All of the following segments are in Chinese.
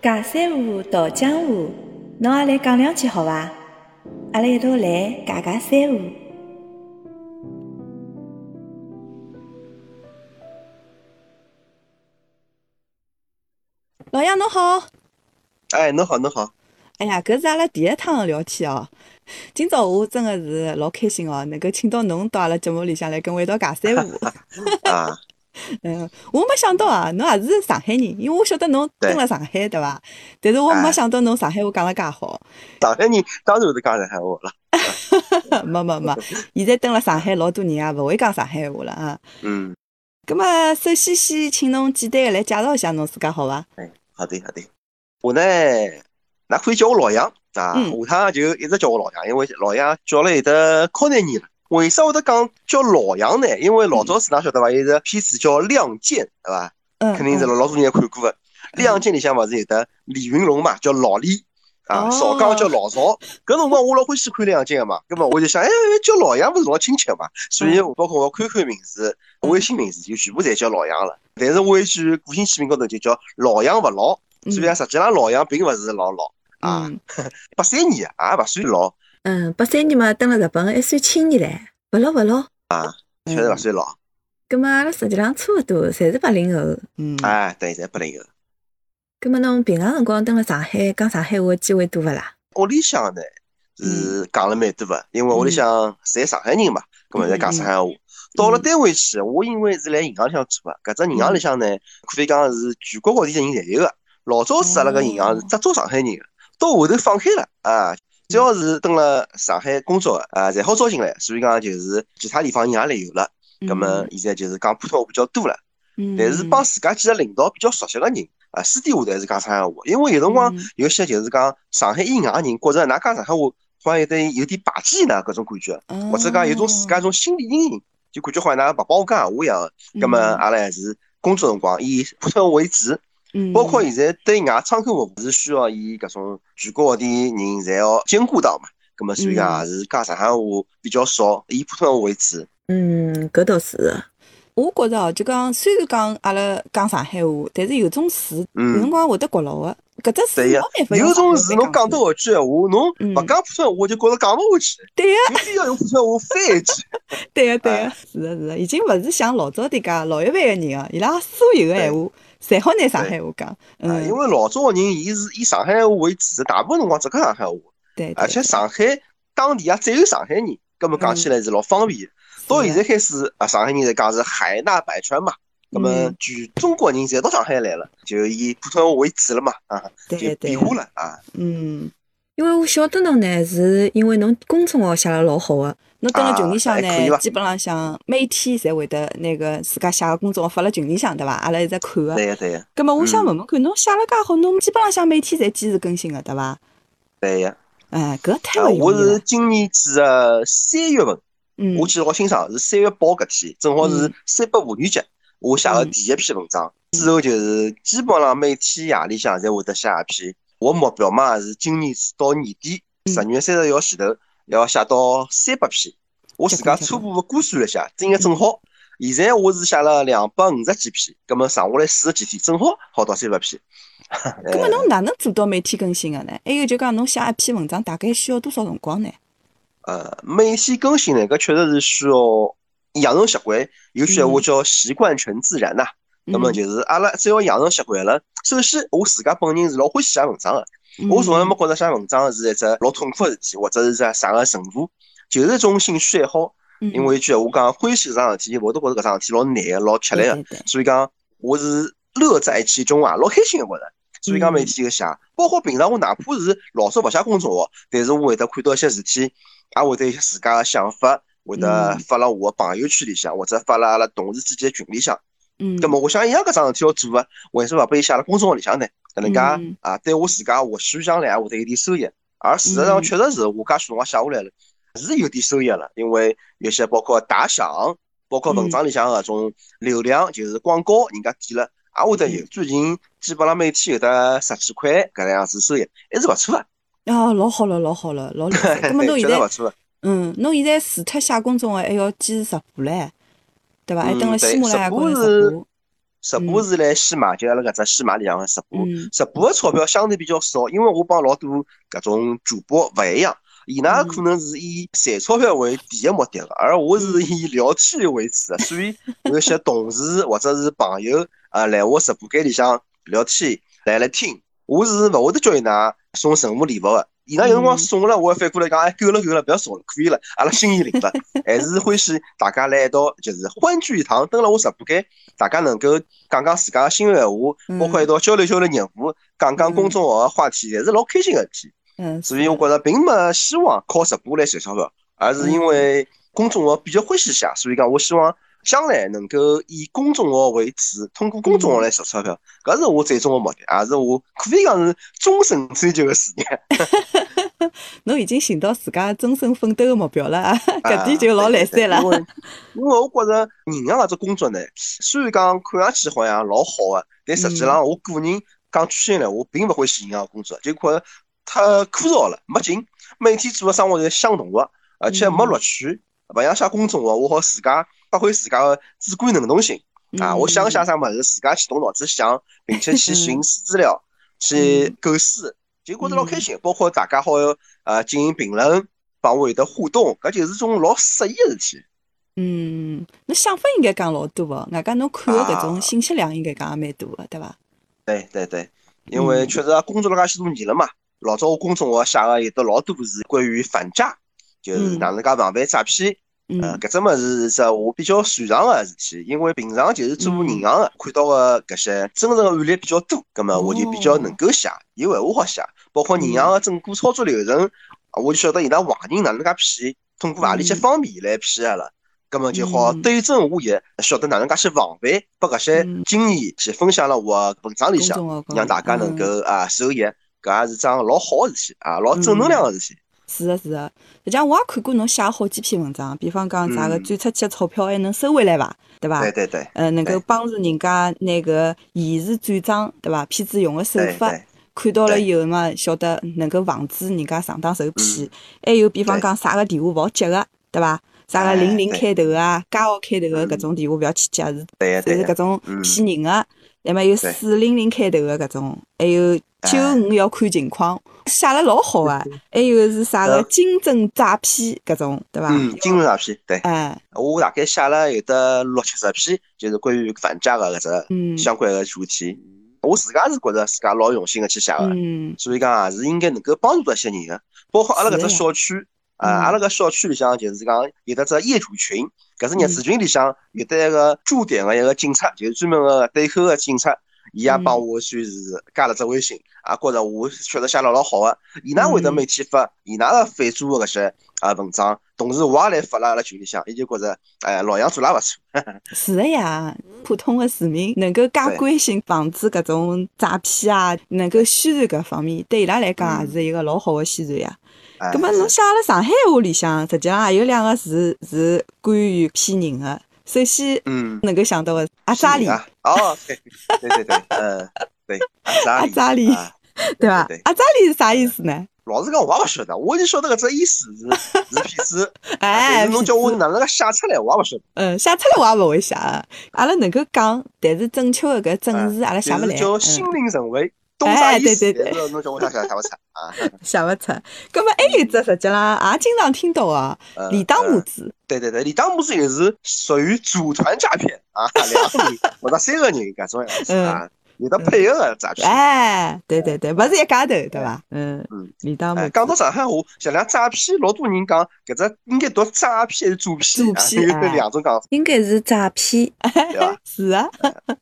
尬三胡，道江湖，侬也来讲两句好伐？阿拉一道来尬尬三胡。老杨侬好，哎，侬好，侬好，哎呀，搿是阿拉第一趟聊天哦。今朝我真的是老开心哦，能够请到侬到阿拉节目里向来跟我一道尬三胡。啊，嗯，我没想到啊，侬也是上海人，因为我晓得侬对蹲辣上海，对伐？但是我没哎想到侬上海话讲了介好。上海人当然是讲上海话了。没没没，现在蹲了上海老多人也勿会讲上海话了啊。嗯，葛么，首先先请侬简单个来介绍一下侬自家好伐？哎，好的好的。我呢，那可以叫我老杨啊，嗯下趟就一直叫我老杨，因为老杨叫了有得靠廿年了。为啥会得讲叫老杨呢？因为老早子㑚晓得伐？有一个片子叫《亮剑》，对伐？嗯，肯定是嗯老老多人看过的。《亮剑》里向勿是有得李云龙嘛，叫老李。啊，哦邵刚叫老邵，搿辰光我老欢喜看《亮剑》个嘛，葛么我就想，哎，叫老杨勿是老亲切嘛，所以包括我 QQ 名字、微信名字就全部侪叫老杨了。但是我一句个性签名高头就叫老杨勿老，所以讲实际上老杨并勿是老老啊，嗯 八三年啊，也勿算老，嗯，八三年嘛，登了日本还算青年唻，勿老勿老。啊确实勿算老。葛么阿拉实际上差勿多，侪是八零后。嗯。哎，对，侪八零后。葛么侬平常辰光登了上海讲上海话机会多勿啦？屋里向呢是讲了蛮多个，因为屋里向侪上海人嘛，葛么侪讲上海话。到了单位去，我因为是来银行里向做个，搿只银行里向呢，可以讲是全国各地的人侪有个。老早子阿拉搿银行是只招上海人个，到后头放开了啊，只要是蹲辣上海工作个啊，侪好招进来。所以讲就是其他地方人也来有了，葛么现在就是讲普通话比较多了。嗯，但是帮自家几个领导比较熟悉个人啊，私底下头还是讲上海话，因为有辰光嗯有些就是讲上海以外个人觉着㑚讲上海话好像有点有点霸气呢搿种感觉，嗯或者讲有种自家一种心理阴影，就感觉好像㑚勿帮我讲闲话一样个。葛么嗯阿拉还是工作辰光以普通话为主，嗯包括现在对外窗口服务是需要伊搿种全国各地人侪要兼顾到嘛。葛么所以讲也是讲上海话比较少，以普通话为主。嗯，搿倒是。我觉着哦，就讲虽然讲阿拉讲上海话，但是有种词有辰嗯，光会得觉牢个。搿只词有种上海话事侬讲出多一句闲话，侬嗯勿讲普通话，我就觉着讲勿下去。对呀，就非要用普通话翻一句。对个对个哎，是个是个，已经勿是像老早迭介老一辈个人啊，伊拉所有个闲话侪好拿上海话讲。啊，嗯，因为老早个人，伊是以上海话为主，大部分辰光只讲上海话，对，而且上海当地也只有上海人，根本讲起来是老方便。的。到现在开始，啊，上海人在讲是海纳百川嘛，那么嗯。全中国人侪到上海来了，就以普通话为主了嘛，啊，就变化了啊。嗯，因为我晓得侬呢，是因为侬公众号写了老好个，侬蹲辣群里向呢基本浪向每天侪会得那个自家写个公众号发辣群里向，对伐？阿拉一直看个。对呀对呀葛么我想嗯问问看，侬写了介好，侬基本浪向每天侪坚持更新个，对伐？对呀。哎，搿太啊，勿我是容易了。今年子个三月份，嗯我记得老清爽，是三月八搿天，正好是嗯三八妇女节，我写的嗯第一篇文章。之后就是基本浪每天夜里向侪会得写一篇。我目标嘛是今年子到年底嗯十月三十一号前头要写到三百篇。我自家初步的估算了一下，应该正好。现在我是写了两百五十几篇，葛么剩下来四十几天，正好好到三百篇。葛么侬哪能做到每天更新个呢？还有就讲侬写一篇文章大概需要多少辰光呢？呃，每天更新呢，搿确实是需要养成习惯，有句闲话叫习惯成自然呐。那么嗯就是阿拉只要养成习惯了，首先我自家本人是老欢喜写文章的，嗯我从来没觉着写文章是一只老痛苦的事体，或者是只啥个任务，就是一种兴趣爱好。嗯因为一句闲话讲，欢喜搿桩事体，我都觉着搿桩事体老难个，老吃力个所以讲我是乐在其中啊，老开心个觉着。所以讲每天就写，包括平常我哪怕是老早勿写公众号，但是我会得看到一些事体，也会得有一些自家个想法，会得嗯发辣我个朋友圈里向，或者发辣阿拉同事之间群里向。嗯，那么我想一样搿桩事体要做个，为什么勿把伊写辣公众号里向呢？搿能嗯介啊，对我自家或许将来也会得有点收益。而事实上嗯确实是我介许辰光写下来了，是有点收益了，因为有些包括打赏，包括文章里向搿种流量，就是广告，人家点了也会得有。最近基本上每天有得十几块搿能样子收益，还是勿错个，啊，老好了，老好了，老厉害。葛么 侬错个。嗯，侬现在除脱写公众号，还要坚持直播唻，对伐？还嗯登了喜对马拉雅高头直播是直播。是来西马，就阿拉搿只西马里向个十部，嗯十部个钞票相对比较少，因为我帮老多搿种主播勿一样，伊拉可能是以赚钞票为第一目的个，而我是以聊天为主个，所以有一些同事或者是朋友啊来我直播间里向聊天来来听，我是勿会得叫伊拉送任何礼物个。伊拉有辰光送了，我反过来讲，哎，够了够了，不要送了，可以了，阿拉心意领了，还是欢喜大家来一道，就是欢聚一堂，登了我直播间，大家能够讲讲自家个心里闲话，包括一道交流交流业务，讲讲公众号个话题，侪是老开心个事体。嗯，所以我觉着并没希望靠直播来赚钞票，而是因为公众号比较欢喜写，所以讲我希望将来能够以公众号为主，通过公众号来赚钞票，搿是我最终个目的，也是我可以讲是终身追求个事业。侬已经寻到自家终身奋斗个目标了啊，搿啊点就老来三了因。为因为我觉着银行搿只工作呢，虽然讲看上去好像老好个，但实际上我个人讲句心里话，我并勿欢喜银行工作，就觉着太枯燥了，没劲。每天做个生活侪相同个，而且没乐趣。勿像写公众号，我好自家发挥自家个主观能动性啊！我想写啥物事，自家去动脑子想，并且去寻 资料，去构思，就觉着老开心。包括大家好呃进行评论，帮我有得互动，搿就是种老适意个事体。嗯，侬想法应该讲老多个，外加侬看个搿种信息量应该讲也蛮多个，对伐？对对对，因为确实工作了介许多年了嘛。老早我工作我写个有得老多是关于反诈，就是哪能介防范诈骗。呃，嗯搿只物事是只我比较擅长个事体，因为平常就是做银行个，看到个搿些真实个案例比较多，葛末我就比较能够写，有闲话好写，包括银行个整个操作流程，我就晓得伊拉坏人哪能介骗，通过何里些方面来骗阿拉。葛末就好对症下药，晓得哪能介去防范，把搿些经验去分享了我个文章里向让大家能够啊受益，搿也是桩老好个事体啊，老正能量个事体。是的是的，实际上我也看过侬写好几篇文章，比方讲啥个嗯转出去的钞票还能收回来伐？对伐？对对对，呃，能够帮助人家那个延时转账，对伐？骗子用个手法，看到了对以后嘛，晓得能够防止人家上当受骗。还有比方讲啥个电话勿好接个，对伐？啥个哎零零开头啊、加号开头个嗯搿种电话勿要去接，是是搿种嗯骗人个。那么有四零零开头个搿种，还有九五要看情况，写了老好啊。还有是啥个呃金针诈骗搿种，对伐？嗯，金融诈骗，对。哎，我大概写了有得六七十篇，就是关于反诈个搿嗯只相关个主题。我自家是觉着自家老用心个去写个，嗯所以讲也是应该能够帮助到一些人个。包括阿拉搿只小区，啊，嗯阿拉个小区里向就是讲有得只业主群，搿只嗯业主群里向有得一个驻点个一个警察，就是专门个对口个警察。伊也帮我算是加了只微信，也觉着我确实写了老好个。伊拉会得每天发伊拉个反租个搿些啊文章，同时我也来发辣阿拉群里向，伊就觉着哎老杨做了勿错。是的呀，普通的市民能够加关心防止搿种诈骗啊，能够宣传搿方面，对伊拉来讲嗯也是一个老好个宣传呀。哎葛末侬写了上海话里向，实际上也有两个字是关于骗人的。首先嗯，能够想到的阿扎里，啊，哦，对对对对，阿扎里，阿扎里啊对伐对对？阿扎里是啥意思呢？老实讲，我也勿晓得，我就晓得搿只意思是是骗子，哎，侬叫我哪能介写出来，我也勿晓得。嗯，写出来我也勿会写。阿拉能够讲，但是正确的搿正字阿拉写勿来。叫嗯心领神会，懂哎啥意思？对对对侬叫我想想想勿出啊。想勿出。咁么还有一只实际啦也经常听到啊，嗯李当母子。对对对，李当母子也是属于组团诈骗啊，两个人或者三个人搿种样子啊，有的配合个诈骗。哎，对对对，勿是一家头，对伐？嗯嗯，你当。讲到上海话，像两诈骗，老多人讲搿只应该读诈骗还是诈骗啊？诈骗有哎两种讲法，应该是诈骗，对伐？是啊，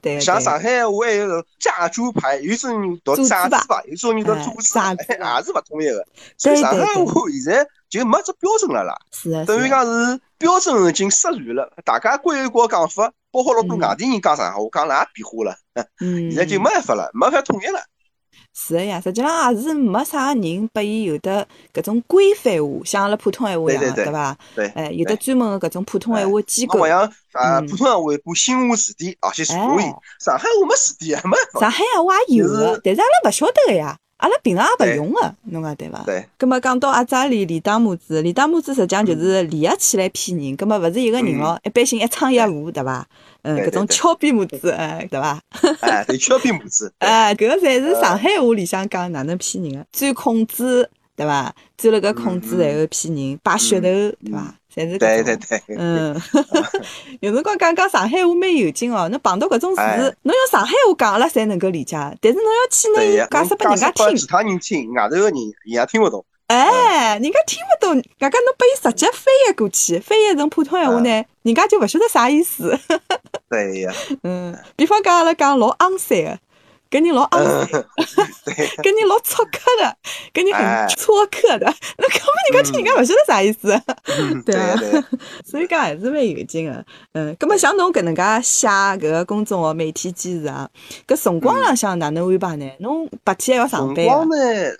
对。像上海话还有炸猪排，有种人读炸猪排，有种人读哎猪猪炸排，猪也是勿统一个。所以上海对话现在就没只标准了啦，是啊，等于讲是标准已经失传了，大家各有各讲法，包括老多嗯外地人讲上海话，讲了也变化了，嗯，现在就没办法了，没法统一了。是的呀，实际上也是没啥人拨伊有的搿种规范化，像阿拉普通闲话一样的，对对对伐？对，哎，有的专门的搿种普通闲话机构好。像啊，嗯普通闲话一部新华词典啊，去查伊哎，上海话没词典啊，没。上海闲话也有但是阿拉勿晓得个呀。阿拉平常也勿用个，侬讲对伐？对。葛末讲到阿扎里李大拇指，李大拇指实际上就是联合起来骗人，葛末勿是一个人哦，一般性一唱一和，对伐？嗯，搿种敲边拇指，嗯，对伐？哎，对，敲边拇指。哎，搿个侪是上海话里向讲哪能骗人个，钻空子，对伐？钻了个空子，然后骗人，摆噱头，对伐？侪是对对对，嗯，有辰光讲讲上海话蛮有劲哦。侬碰到搿种事，侬用上海话讲，阿拉侪能够理解。但是侬要去呢解释拨人家听，其他人听，外头个人也听勿懂。哎，人家听勿懂，外加侬拨伊直接翻译过去，翻译成普通闲话呢，人家就勿晓得啥意思。对呀。嗯，比方讲阿拉讲老昂三个。跟你老昂塞，跟 你老粗刻的，跟你很撮刻的，那根本人家听人家勿晓得啥意思，对啊，所以讲还是蛮有劲的。嗯，葛么像侬搿能介写搿个公众号每天坚持啊，搿辰光浪向哪能安排呢？侬白天还要上班。辰光呢？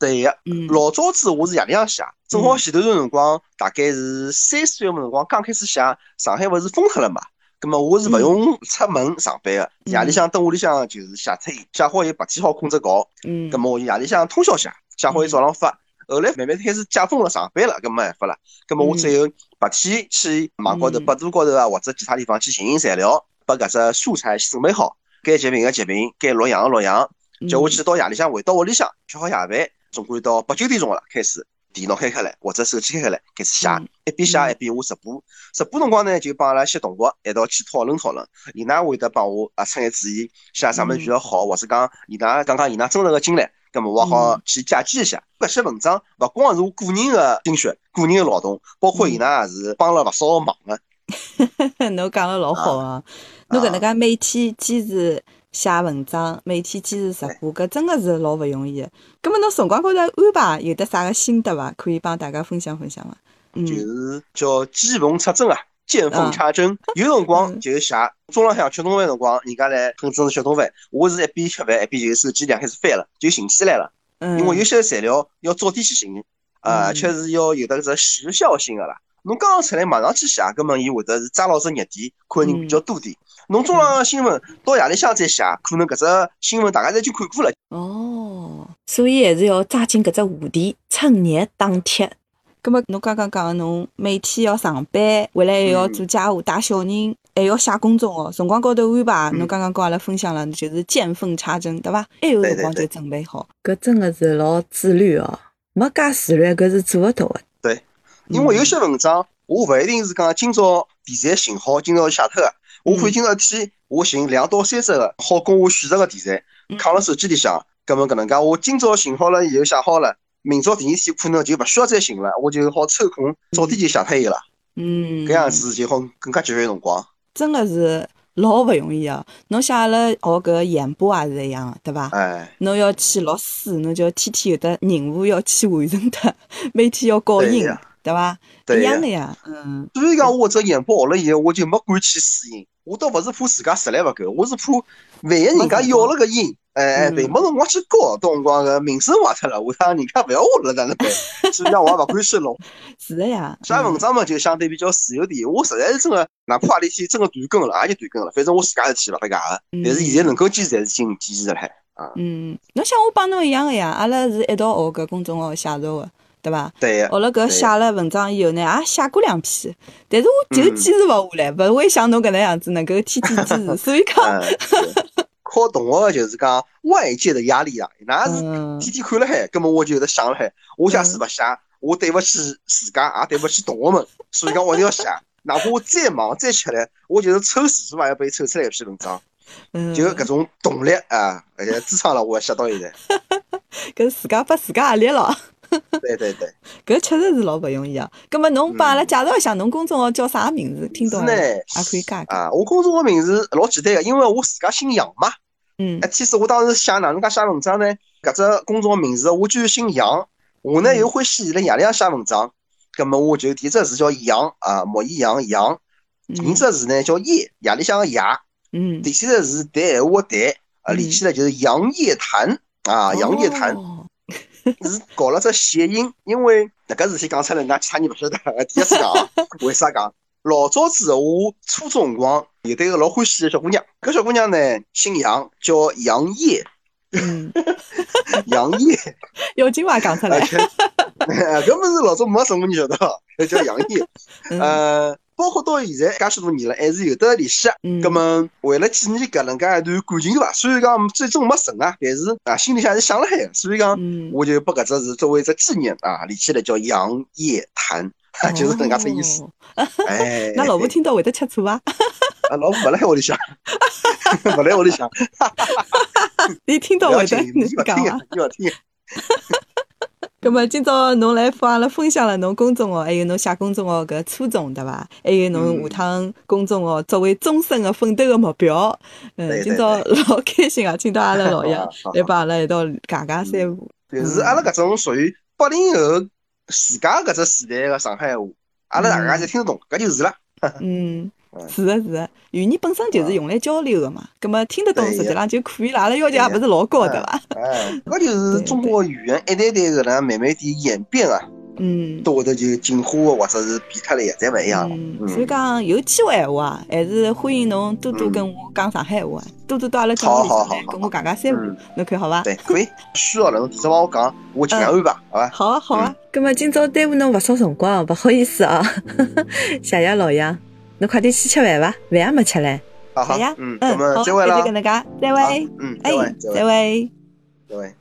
对呀，老早子我是夜里向写，正好前头段辰光大概是三四月份辰光刚开始写，上海勿是封脱了嘛。咁么我是勿用出门上班个，夜里向等屋里向就是写出伊，写好伊白天好困着觉。嗯。咁么我夜里向通宵写，写好伊早浪发。后来慢慢开始解封了，上班了，咁没办法了。咁么我只有白天去网高头、百度高头啊，或者其他地方去寻寻材料，把搿只素材准备好，该截屏个截屏，该录像个录像。叫我去到夜里向回到屋里向，吃好夜饭，总归到八九点钟了开始。电脑开开来，或者手机开开来，开始写，一边写一边我直播。直播辰光呢，就帮阿拉些同学一道去讨论讨论。伊拉会得帮我啊出眼主意，写啥物事比较好，或者讲伊拉讲讲伊拉真实个经历，咁么我好去借鉴一下。搿些文章勿光是我个人个心血、个人个劳动，包括伊拉也是帮了勿少个忙个。侬讲了老好啊！侬搿能介每天坚持。写文章，每天坚持直播，搿真个是老勿容易。葛末侬辰光高头安排有得啥个心得伐？可以帮大家分享分享伐？就是叫见缝插针啊，见缝插针。有辰光 就是写，中浪向吃中饭辰光，人家来通知吃中饭，我是一边吃饭一边就手机两开始翻了，就寻起来了。因为有些材料要早点去寻，而且是要有得只时效性个啦。侬刚刚出来马上去写，根本伊会得是抓牢只热点，看人比较多点。侬中浪新闻到夜里向再写，可能搿只新闻大家侪就看过了。哦，所以还是要抓紧搿只话题，趁热打铁。葛么侬刚刚讲侬每天要上班，回来还要做家务、带小人，还要写公众号，辰光高头安排。侬刚刚跟阿拉分享了，就是见缝插针，对伐？还有辰光就准备好，搿真的是老自律哦，没介自律，搿是做勿到的。对，因为有些文章，我勿一定是讲今朝题材寻好，今朝写脱个。我可以今朝一天，我寻两到三只个好供我选择个题材，扛辣手机里向，搿么搿能介，我今朝寻好了以后写好了，明朝第二天可能就勿需要再寻了，我就好抽空早点就写脱伊了。嗯，搿样子就好更加节约辰光。真个是老勿容易啊！侬像阿拉学搿演播也是一样，对伐？哎。侬要去录书，侬就要天天有得任务要去完成的，每天要搞音，对伐？一样的呀。嗯。所以讲，我这演播学了以后，我就没敢去试音。我倒勿是怕自家实力勿够，我是怕万一人家要了个音，哎哎，对，没辰光去教，到辰光个名声坏脱了，我讲人家勿要我了，哪能办？所以讲我也勿敢去弄。是的呀，写文章嘛就相对比较自由点。我实在是真个，哪怕何里天真个断更了，也就断更了，反正我自家事体勿搭界个。但是现在能够坚持还是坚坚持了海啊。嗯，侬像我帮侬一样个呀，阿拉是一道学搿公众号写作个。对伐？对学了搿写了文章以后呢，也写过两篇，但是我就坚持勿下来，勿会像侬搿能样子能够天天坚持。所以讲，靠同学就是讲外界的压力啊，那是天天看了海，根本我就得想了海，我假使勿写，我对勿起自家，也对勿起同学们，所以讲我一定要写，哪怕我再忙再吃力，我就是抽时数也要被抽出来一篇文章，嗯。就搿种动力啊，而且支撑了我写到现在。搿自家拨自家压力了。对 对对，搿确实是老勿容易啊。葛末侬帮阿拉介绍一下，侬公众号叫啥名字？听懂了？也可以讲啊。我公众号名字老简单个，因为我自家姓杨嘛。嗯。哎，其实我当时想哪能介写文章呢？搿只公众号名字我居然姓杨，我呢又欢喜辣夜里向写文章，葛末我就第一只字叫杨啊，莫易杨杨。第二只字呢叫夜，夜里向个夜。嗯。第三只字谈闲话谈，啊，连起来就是杨夜谈啊，杨夜谈。是搞了只谐音，因为那个事体讲出来，那其他人不晓得。第一次讲，为啥讲？老早子我初中辰光有对个老欢喜的小姑娘，搿小姑娘呢姓杨，叫杨叶，嗯，杨业，有金话讲出来。搿么是老早没什么人晓得，叫杨业。呃，包括到现在介许多年了，还是有得联系。搿么为了纪念搿能介一段感情伐？虽然讲最终没成啊，但是啊，心里向还是想了海。所以讲，我就把搿只是作为一只纪念啊，立起来叫杨业谈，就是搿能介只意思。哎，那老婆听到会得吃醋啊？啊，老婆勿辣海屋里向，勿辣屋里向。你听到会得你讲啊？你要听。咁么今朝侬来帮阿拉分享了侬公众号，还有侬写公众号搿初衷，对伐？还有侬下趟公众号作为终身个奋斗个目标。嗯，今朝 老开心啊，请到阿拉老杨 来帮阿拉一道讲讲三胡。就是阿拉搿种属于八零后自家搿只时代的上海话，阿拉大家侪听得懂，搿就是了。嗯。是的，是的，语言本身就是用来交流的嘛，葛么听得懂实际上就可以了，阿拉要求也不是老高，对伐？哎，搿就是中国语言一代代搿能慢慢点演变啊。嗯，到后头就进化或者是变脱了，再勿一样了。所以讲有机会闲话，还是欢迎侬多多跟我讲上海话，多多到阿拉节目里来跟我讲讲三胡，侬看好伐？对，可以。需要了侬提早帮我讲，我尽量安排，好伐？好啊，好啊。葛么今朝耽误侬勿少辰光，勿好意思啊，谢谢老杨。侬快点去吃饭吧，饭还没吃嘞。好呀，嗯，嗯，好，再会了。再会，再会，嗯，哎，再会，再会。